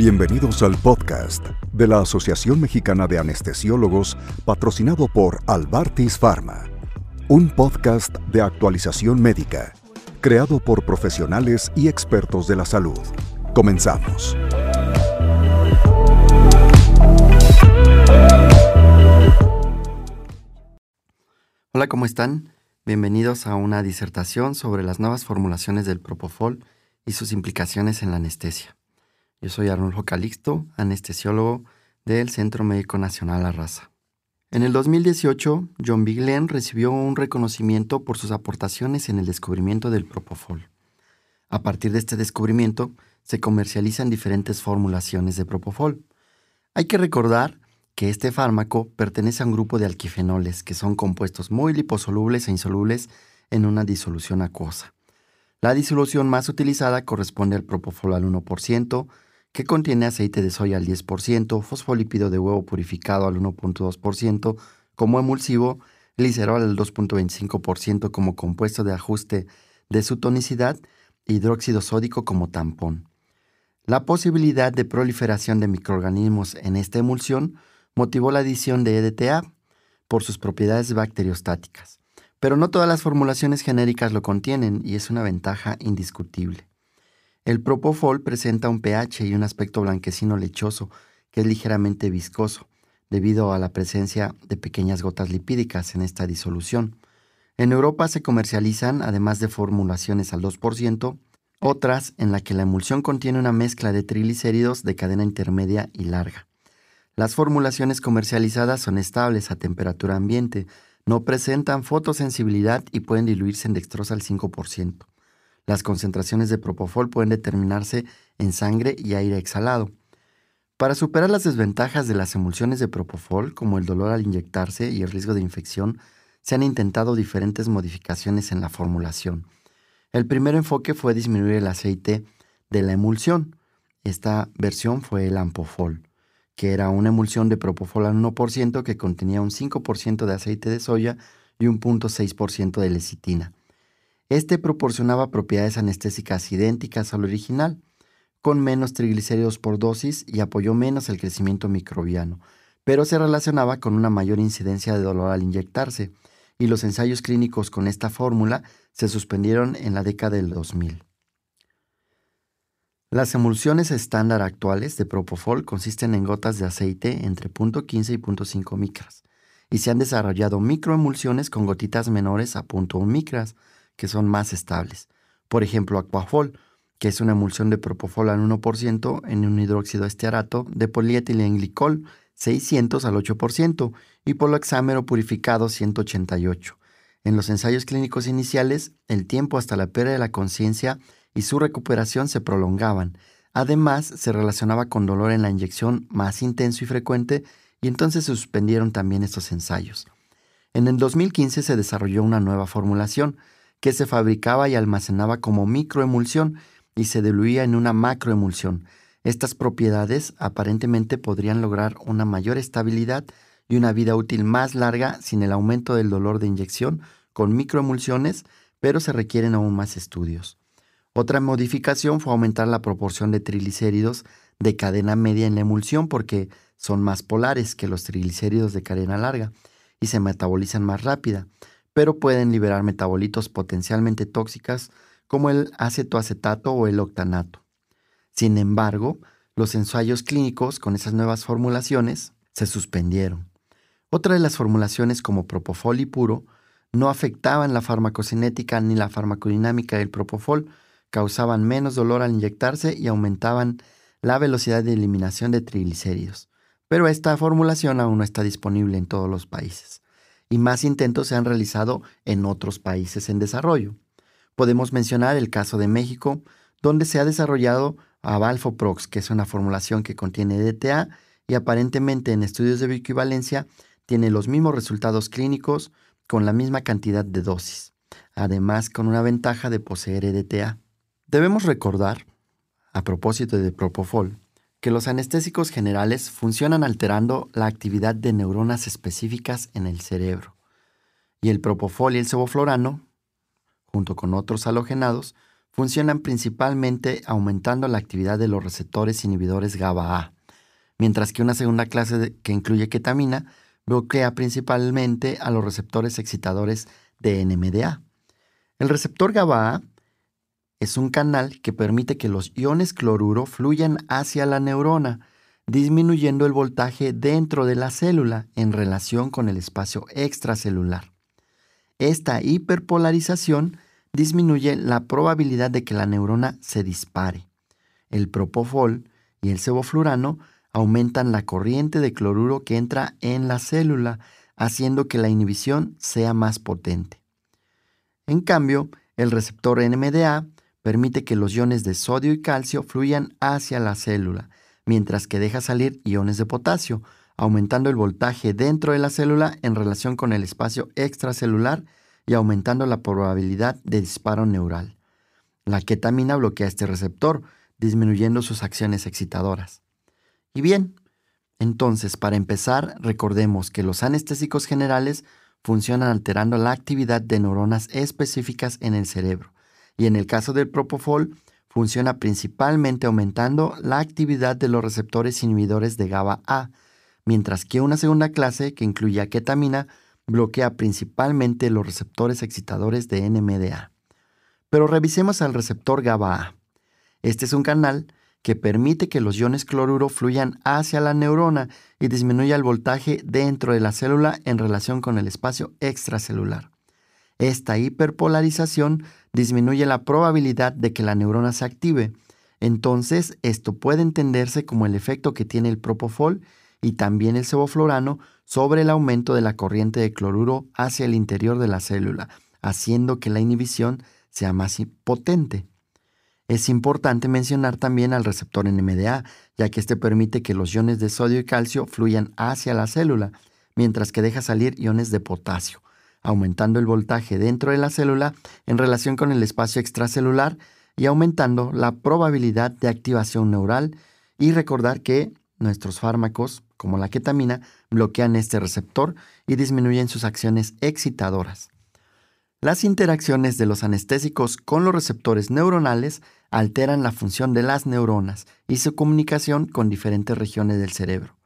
Bienvenidos al podcast de la Asociación Mexicana de Anestesiólogos patrocinado por Albartis Pharma, un podcast de actualización médica creado por profesionales y expertos de la salud. Comenzamos. Hola, ¿cómo están? Bienvenidos a una disertación sobre las nuevas formulaciones del Propofol y sus implicaciones en la anestesia. Yo soy Arnulfo Calixto, anestesiólogo del Centro Médico Nacional La. En el 2018, John Biglen recibió un reconocimiento por sus aportaciones en el descubrimiento del Propofol. A partir de este descubrimiento, se comercializan diferentes formulaciones de Propofol. Hay que recordar que este fármaco pertenece a un grupo de alquifenoles, que son compuestos muy liposolubles e insolubles en una disolución acuosa. La disolución más utilizada corresponde al Propofol al 1%, que contiene aceite de soya al 10%, fosfolípido de huevo purificado al 1.2% como emulsivo, glicerol al 2.25% como compuesto de ajuste de su tonicidad hidróxido sódico como tampón. La posibilidad de proliferación de microorganismos en esta emulsión motivó la adición de EDTA por sus propiedades bacteriostáticas. Pero no todas las formulaciones genéricas lo contienen y es una ventaja indiscutible. El propofol presenta un pH y un aspecto blanquecino lechoso que es ligeramente viscoso, debido a la presencia de pequeñas gotas lipídicas en esta disolución. En Europa se comercializan, además de formulaciones al 2%, otras en la que la emulsión contiene una mezcla de triglicéridos de cadena intermedia y larga. Las formulaciones comercializadas son estables a temperatura ambiente, no presentan fotosensibilidad y pueden diluirse en dextrosa al 5%. Las concentraciones de propofol pueden determinarse en sangre y aire exhalado. Para superar las desventajas de las emulsiones de propofol, como el dolor al inyectarse y el riesgo de infección, se han intentado diferentes modificaciones en la formulación. El primer enfoque fue disminuir el aceite de la emulsión. Esta versión fue el Ampofol, que era una emulsión de propofol al 1% que contenía un 5% de aceite de soya y un 0.6% de lecitina. Este proporcionaba propiedades anestésicas idénticas al original, con menos triglicéridos por dosis y apoyó menos el crecimiento microbiano, pero se relacionaba con una mayor incidencia de dolor al inyectarse, y los ensayos clínicos con esta fórmula se suspendieron en la década del 2000. Las emulsiones estándar actuales de Propofol consisten en gotas de aceite entre 0.15 y 0.5 micras, y se han desarrollado microemulsiones con gotitas menores a 0.1 micras, que son más estables. Por ejemplo, Aquafol, que es una emulsión de propofol al 1% en un hidróxido estearato de polietilenglicol 600 al 8% y poloxámero purificado 188. En los ensayos clínicos iniciales, el tiempo hasta la pérdida de la conciencia y su recuperación se prolongaban. Además, se relacionaba con dolor en la inyección más intenso y frecuente y entonces se suspendieron también estos ensayos. En el 2015 se desarrolló una nueva formulación, que se fabricaba y almacenaba como microemulsión y se diluía en una macroemulsión. Estas propiedades aparentemente podrían lograr una mayor estabilidad y una vida útil más larga sin el aumento del dolor de inyección con microemulsiones, pero se requieren aún más estudios. Otra modificación fue aumentar la proporción de triglicéridos de cadena media en la emulsión porque son más polares que los triglicéridos de cadena larga y se metabolizan más rápida pero pueden liberar metabolitos potencialmente tóxicas como el acetoacetato o el octanato. Sin embargo, los ensayos clínicos con esas nuevas formulaciones se suspendieron. Otra de las formulaciones como propofol y puro no afectaban la farmacocinética ni la farmacodinámica del propofol, causaban menos dolor al inyectarse y aumentaban la velocidad de eliminación de triglicéridos. Pero esta formulación aún no está disponible en todos los países y más intentos se han realizado en otros países en desarrollo. Podemos mencionar el caso de México, donde se ha desarrollado Avalfoprox, que es una formulación que contiene DTA y aparentemente en estudios de bioequivalencia tiene los mismos resultados clínicos con la misma cantidad de dosis, además con una ventaja de poseer EDTA. Debemos recordar, a propósito de Propofol, que los anestésicos generales funcionan alterando la actividad de neuronas específicas en el cerebro, y el propofol y el sevoflorano, junto con otros halogenados, funcionan principalmente aumentando la actividad de los receptores inhibidores GABA-A, mientras que una segunda clase que incluye ketamina bloquea principalmente a los receptores excitadores de NMDA. El receptor GABA-A es un canal que permite que los iones cloruro fluyan hacia la neurona, disminuyendo el voltaje dentro de la célula en relación con el espacio extracelular. Esta hiperpolarización disminuye la probabilidad de que la neurona se dispare. El propofol y el sevoflurano aumentan la corriente de cloruro que entra en la célula, haciendo que la inhibición sea más potente. En cambio, el receptor NMDA permite que los iones de sodio y calcio fluyan hacia la célula, mientras que deja salir iones de potasio, aumentando el voltaje dentro de la célula en relación con el espacio extracelular y aumentando la probabilidad de disparo neural. La ketamina bloquea este receptor, disminuyendo sus acciones excitadoras. Y bien, entonces, para empezar, recordemos que los anestésicos generales funcionan alterando la actividad de neuronas específicas en el cerebro, y en el caso del propofol, funciona principalmente aumentando la actividad de los receptores inhibidores de GABA-A, mientras que una segunda clase, que incluye ketamina, bloquea principalmente los receptores excitadores de NMDA. Pero revisemos al receptor GABA-A. Este es un canal que permite que los iones cloruro fluyan hacia la neurona y disminuya el voltaje dentro de la célula en relación con el espacio extracelular. Esta hiperpolarización disminuye la probabilidad de que la neurona se active. Entonces, esto puede entenderse como el efecto que tiene el propofol y también el sevoflurano sobre el aumento de la corriente de cloruro hacia el interior de la célula, haciendo que la inhibición sea más potente. Es importante mencionar también al receptor NMDA, ya que este permite que los iones de sodio y calcio fluyan hacia la célula, mientras que deja salir iones de potasio, aumentando el voltaje dentro de la célula en relación con el espacio extracelular y aumentando la probabilidad de activación neural y recordar que nuestros fármacos, como la ketamina, bloquean este receptor y disminuyen sus acciones excitadoras. Las interacciones de los anestésicos con los receptores neuronales alteran la función de las neuronas y su comunicación con diferentes regiones del cerebro.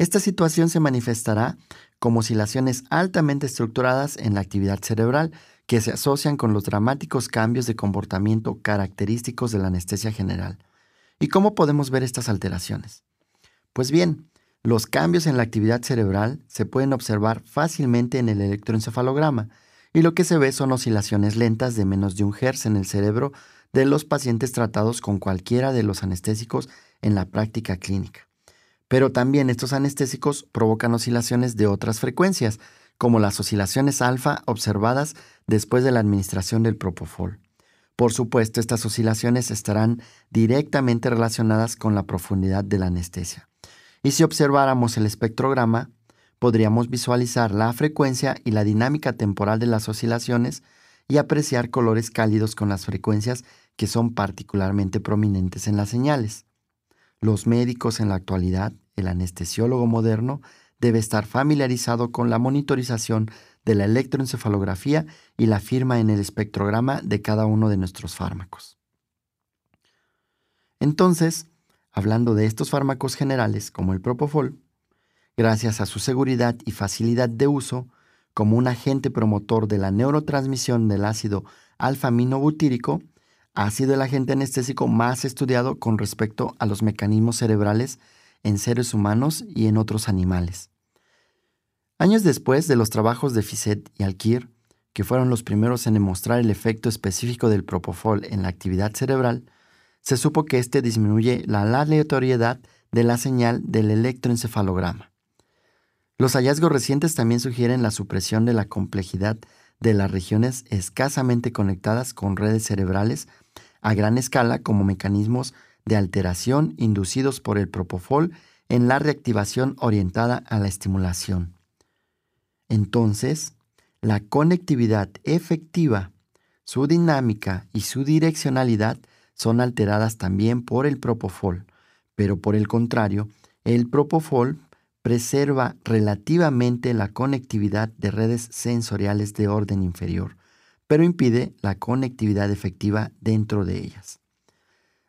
Esta situación se manifestará como oscilaciones altamente estructuradas en la actividad cerebral que se asocian con los dramáticos cambios de comportamiento característicos de la anestesia general. ¿Y cómo podemos ver estas alteraciones? Pues bien, los cambios en la actividad cerebral se pueden observar fácilmente en el electroencefalograma, y lo que se ve son oscilaciones lentas de menos de un Hz en el cerebro de los pacientes tratados con cualquiera de los anestésicos en la práctica clínica. Pero también estos anestésicos provocan oscilaciones de otras frecuencias, como las oscilaciones alfa observadas después de la administración del propofol. Por supuesto, estas oscilaciones estarán directamente relacionadas con la profundidad de la anestesia. Y si observáramos el espectrograma, podríamos visualizar la frecuencia y la dinámica temporal de las oscilaciones y apreciar colores cálidos con las frecuencias que son particularmente prominentes en las señales. Los médicos en la actualidad, el anestesiólogo moderno, debe estar familiarizado con la monitorización de la electroencefalografía y la firma en el espectrograma de cada uno de nuestros fármacos. Entonces, hablando de estos fármacos generales como el propofol, gracias a su seguridad y facilidad de uso, como un agente promotor de la neurotransmisión del ácido alfa-aminobutírico, ha sido el agente anestésico más estudiado con respecto a los mecanismos cerebrales en seres humanos y en otros animales. Años después de los trabajos de Fisset y Alkir, que fueron los primeros en demostrar el efecto específico del propofol en la actividad cerebral, se supo que éste disminuye la aleatoriedad de la señal del electroencefalograma. Los hallazgos recientes también sugieren la supresión de la complejidad de las regiones escasamente conectadas con redes cerebrales a gran escala como mecanismos de alteración inducidos por el propofol en la reactivación orientada a la estimulación. Entonces, la conectividad efectiva, su dinámica y su direccionalidad son alteradas también por el propofol, pero por el contrario, el propofol preserva relativamente la conectividad de redes sensoriales de orden inferior, pero impide la conectividad efectiva dentro de ellas.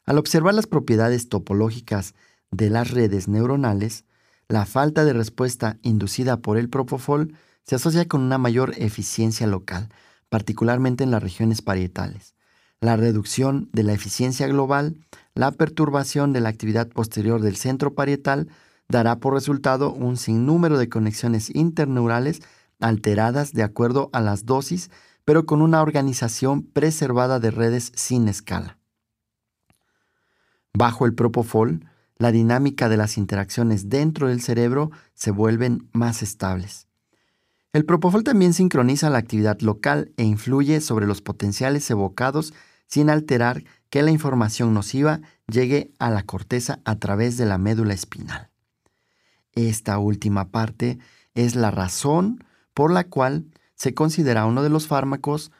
Al observar las propiedades topológicas de las redes neuronales, la falta de respuesta inducida por el propofol se asocia con una mayor eficiencia local, particularmente en las regiones parietales, la reducción de la eficiencia global, la perturbación de la actividad posterior del centro parietal dará por resultado un sinnúmero de conexiones interneurales alteradas de acuerdo a las dosis, pero con una organización preservada de redes sin escala. Bajo el propofol, la dinámica de las interacciones dentro del cerebro se vuelven más estables. El propofol también sincroniza la actividad local e influye sobre los potenciales evocados sin alterar que la información nociva llegue a la corteza a través de la médula espinal. Esta última parte es la razón por la cual se considera uno de los fármacos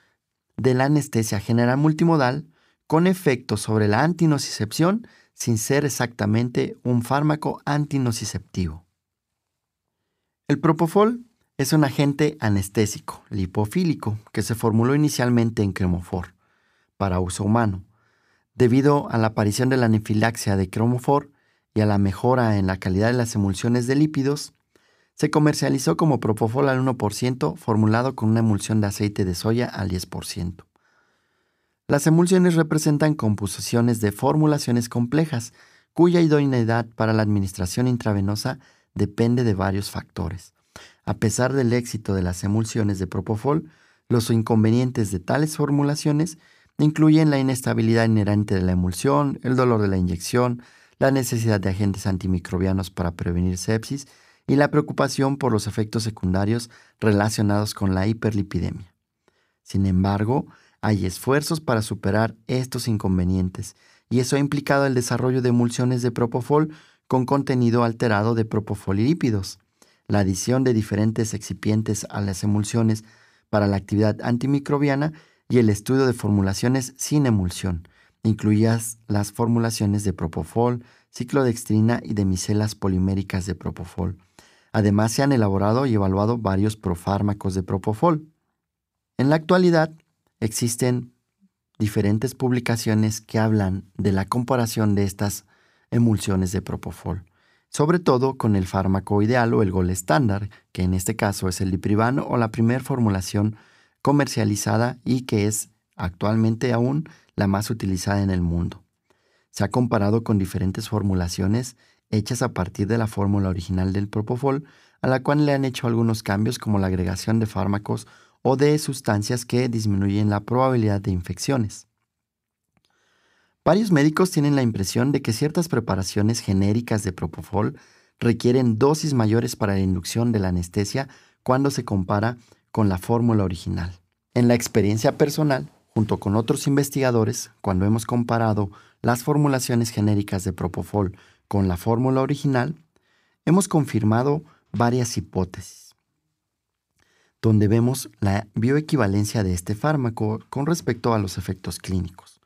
de la anestesia general multimodal con efecto sobre la antinocicepción sin ser exactamente un fármaco antinociceptivo. El propofol es un agente anestésico lipofílico que se formuló inicialmente en cremofor para uso humano. Debido a la aparición de la anifilaxia de cremofor y a la mejora en la calidad de las emulsiones de lípidos, se comercializó como propofol al 1% formulado con una emulsión de aceite de soya al 10%. Las emulsiones representan composiciones de formulaciones complejas, cuya idoneidad para la administración intravenosa depende de varios factores. A pesar del éxito de las emulsiones de propofol, los inconvenientes de tales formulaciones incluyen la inestabilidad inherente de la emulsión, el dolor de la inyección, la necesidad de agentes antimicrobianos para prevenir sepsis y la preocupación por los efectos secundarios relacionados con la hiperlipidemia. Sin embargo, hay esfuerzos para superar estos inconvenientes y eso ha implicado el desarrollo de emulsiones de propofol con contenido alterado de propofol y lípidos, la adición de diferentes excipientes a las emulsiones para la actividad antimicrobiana y el estudio de formulaciones sin emulsión, incluidas las formulaciones de propofol, ciclodextrina y de micelas poliméricas de propofol. Además, se han elaborado y evaluado varios profármacos de propofol. En la actualidad, existen diferentes publicaciones que hablan de la comparación de estas emulsiones de propofol, sobre todo con el fármaco ideal o el gol estándar, que en este caso es el diprivano o la primera formulación comercializada y que es actualmente aún la más utilizada en el mundo. Se ha comparado con diferentes formulaciones hechas a partir de la fórmula original del propofol, a la cual le han hecho algunos cambios como la agregación de fármacos o de sustancias que disminuyen la probabilidad de infecciones. Varios médicos tienen la impresión de que ciertas preparaciones genéricas de propofol requieren dosis mayores para la inducción de la anestesia cuando se compara con la fórmula original. En la experiencia personal, junto con otros investigadores, cuando hemos comparado las formulaciones genéricas de propofol con la fórmula original, hemos confirmado varias hipótesis donde vemos la bioequivalencia de este fármaco con respecto a los efectos clínicos.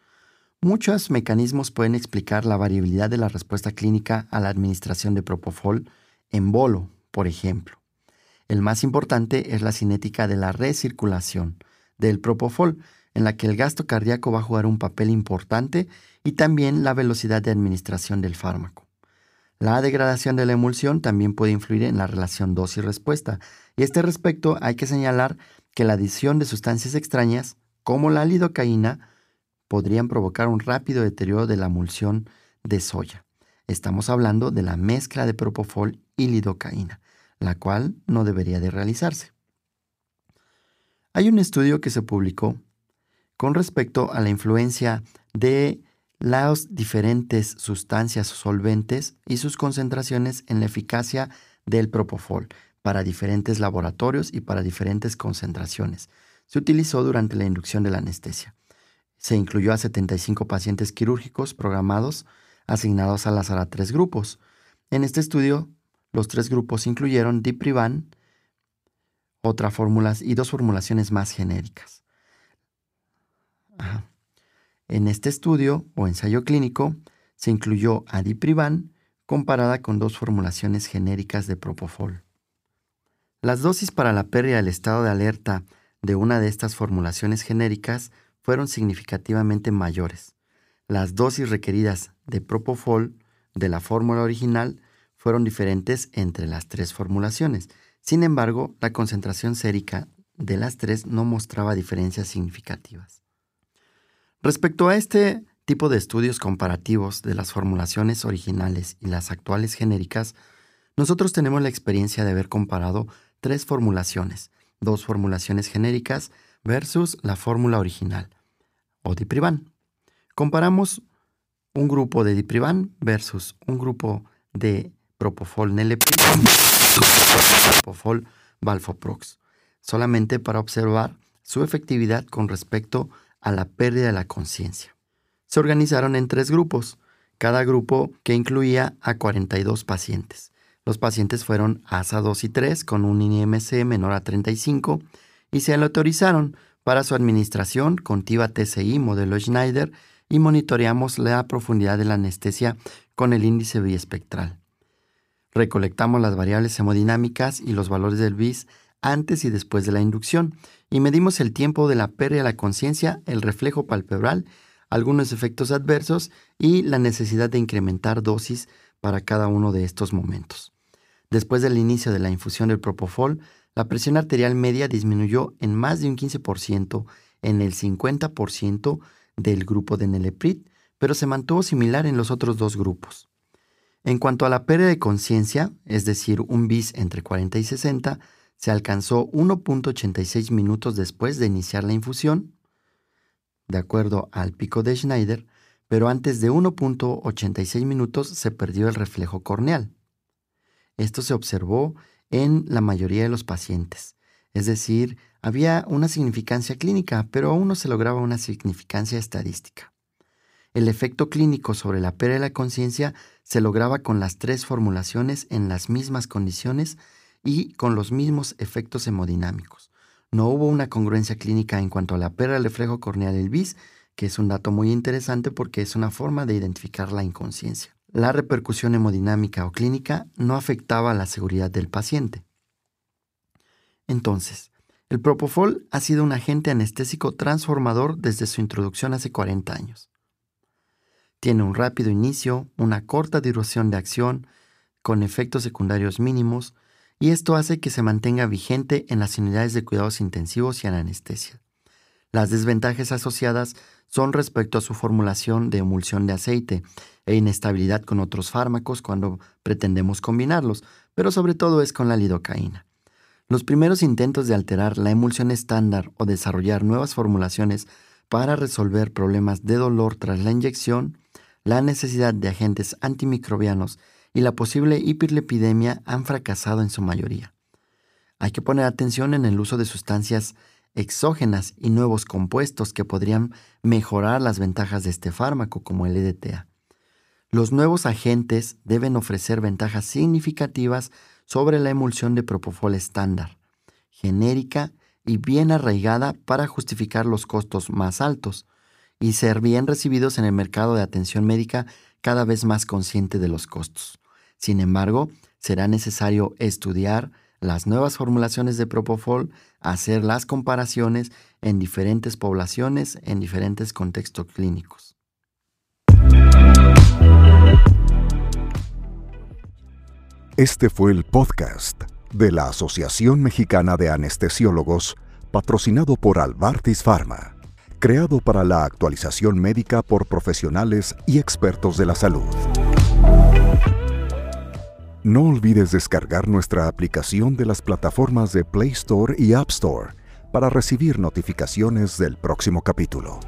Muchos mecanismos pueden explicar la variabilidad de la respuesta clínica a la administración de propofol en bolo, por ejemplo. El más importante es la cinética de la recirculación del propofol, en la que el gasto cardíaco va a jugar un papel importante y también la velocidad de administración del fármaco. La degradación de la emulsión también puede influir en la relación dosis-respuesta, y a este respecto hay que señalar que la adición de sustancias extrañas, como la lidocaína, podrían provocar un rápido deterioro de la emulsión de soya. Estamos hablando de la mezcla de propofol y lidocaína, la cual no debería de realizarse. Hay un estudio que se publicó con respecto a la influencia de las diferentes sustancias solventes y sus concentraciones en la eficacia del propofol para diferentes laboratorios y para diferentes concentraciones. Se utilizó durante la inducción de la anestesia. Se incluyó a 75 pacientes quirúrgicos programados asignados al azar a tres grupos. En este estudio, los tres grupos incluyeron Diprivan, otra fórmulas y dos formulaciones más genéricas. En este estudio o ensayo clínico se incluyó adiprivan comparada con dos formulaciones genéricas de propofol. Las dosis para la pérdida del estado de alerta de una de estas formulaciones genéricas fueron significativamente mayores. Las dosis requeridas de Propofol de la fórmula original fueron diferentes entre las tres formulaciones. Sin embargo, la concentración sérica de las tres no mostraba diferencias significativas. Respecto a este tipo de estudios comparativos de las formulaciones originales y las actuales genéricas, nosotros tenemos la experiencia de haber comparado tres formulaciones, dos formulaciones genéricas versus la fórmula original, o diprivan. Comparamos un grupo de diprivan versus un grupo de propofol neleprid, propofol valfoprox, solamente para observar su efectividad con respecto a la pérdida de la conciencia. Se organizaron en tres grupos, cada grupo que incluía a 42 pacientes. Los pacientes fueron ASA 2 y 3 con un IMC menor a 35 y se le autorizaron para su administración con TIVA TCI modelo Schneider y monitoreamos la profundidad de la anestesia con el índice biespectral. Recolectamos las variables hemodinámicas y los valores del BIS antes y después de la inducción y medimos el tiempo de la pérdida de la conciencia, el reflejo palpebral, algunos efectos adversos y la necesidad de incrementar dosis para cada uno de estos momentos. Después del inicio de la infusión del propofol, la presión arterial media disminuyó en más de un 15% en el 50% del grupo de Neleprit, pero se mantuvo similar en los otros dos grupos. En cuanto a la pérdida de conciencia, es decir, un bis entre 40 y 60, se alcanzó 1.86 minutos después de iniciar la infusión, de acuerdo al pico de Schneider, pero antes de 1.86 minutos se perdió el reflejo corneal. Esto se observó en la mayoría de los pacientes, es decir, había una significancia clínica, pero aún no se lograba una significancia estadística. El efecto clínico sobre la pérdida de la conciencia se lograba con las tres formulaciones en las mismas condiciones y con los mismos efectos hemodinámicos. No hubo una congruencia clínica en cuanto a la del reflejo corneal del bis, que es un dato muy interesante porque es una forma de identificar la inconsciencia. La repercusión hemodinámica o clínica no afectaba la seguridad del paciente. Entonces, el propofol ha sido un agente anestésico transformador desde su introducción hace 40 años. Tiene un rápido inicio, una corta duración de acción, con efectos secundarios mínimos, y esto hace que se mantenga vigente en las unidades de cuidados intensivos y en anestesia. Las desventajas asociadas son respecto a su formulación de emulsión de aceite e inestabilidad con otros fármacos cuando pretendemos combinarlos, pero sobre todo es con la lidocaína. Los primeros intentos de alterar la emulsión estándar o desarrollar nuevas formulaciones para resolver problemas de dolor tras la inyección, la necesidad de agentes antimicrobianos y la posible hiperlepidemia han fracasado en su mayoría. Hay que poner atención en el uso de sustancias exógenas y nuevos compuestos que podrían mejorar las ventajas de este fármaco, como el EDTA. Los nuevos agentes deben ofrecer ventajas significativas sobre la emulsión de propofol estándar, genérica y bien arraigada para justificar los costos más altos y ser bien recibidos en el mercado de atención médica cada vez más consciente de los costos. Sin embargo, será necesario estudiar las nuevas formulaciones de propofol, hacer las comparaciones en diferentes poblaciones, en diferentes contextos clínicos. Este fue el podcast de la Asociación Mexicana de Anestesiólogos, patrocinado por Albartis Pharma, creado para la actualización médica por profesionales y expertos de la salud. No olvides descargar nuestra aplicación de las plataformas de Play Store y App Store para recibir notificaciones del próximo capítulo.